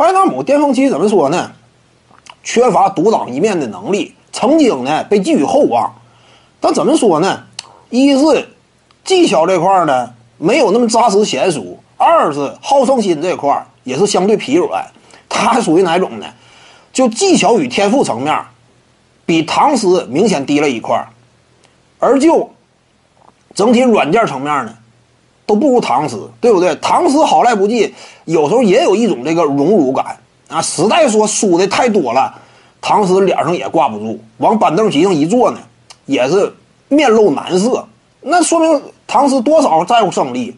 拜纳姆巅峰期怎么说呢？缺乏独当一面的能力，曾经呢被寄予厚望，但怎么说呢？一是技巧这块呢没有那么扎实娴熟，二是好胜心这块也是相对疲软。他属于哪种呢？就技巧与天赋层面，比唐斯明显低了一块而就整体软件层面呢，都不如唐斯，对不对？唐斯好赖不济，有时候也有一种这个荣辱感啊。实在说输的太多了，唐斯脸上也挂不住，往板凳席上一坐呢，也是面露难色。那说明唐斯多少在乎胜利。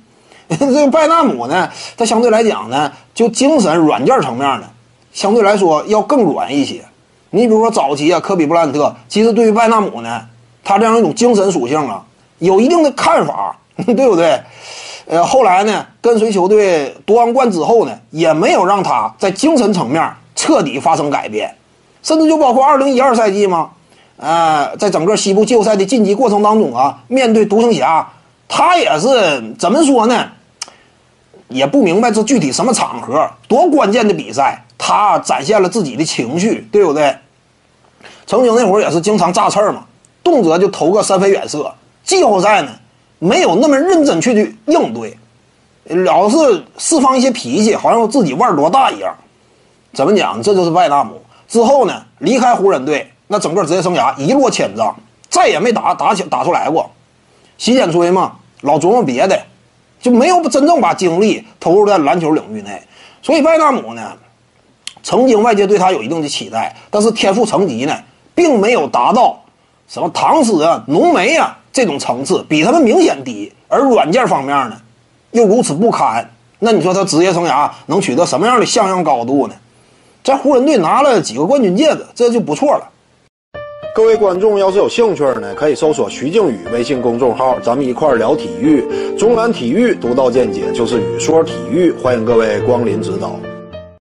这个拜纳姆呢，他相对来讲呢，就精神软件层面呢，相对来说要更软一些。你比如说早期啊，科比布兰特，其实对于拜纳姆呢，他这样一种精神属性啊，有一定的看法，对不对？呃，后来呢，跟随球队夺完冠之后呢，也没有让他在精神层面彻底发生改变，甚至就包括二零一二赛季嘛，呃，在整个西部季后赛的晋级过程当中啊，面对独行侠，他也是怎么说呢？也不明白这具体什么场合，多关键的比赛，他展现了自己的情绪，对不对？曾经那会儿也是经常炸刺嘛，动辄就投个三分远射。季后赛呢，没有那么认真去去应对，老是释放一些脾气，好像自己腕儿多大一样。怎么讲？这就是拜纳姆之后呢，离开湖人队，那整个职业生涯一落千丈，再也没打打起打出来过。洗剪吹嘛，老琢磨别的。就没有真正把精力投入在篮球领域内，所以拜纳姆呢，曾经外界对他有一定的期待，但是天赋层级呢，并没有达到什么唐斯啊、浓眉啊这种层次，比他们明显低。而软件方面呢，又如此不堪，那你说他职业生涯能取得什么样的像样高度呢？在湖人队拿了几个冠军戒指，这就不错了。各位观众要是有兴趣呢，可以搜索徐静宇微信公众号，咱们一块儿聊体育。中南体育独到见解就是语说体育，欢迎各位光临指导。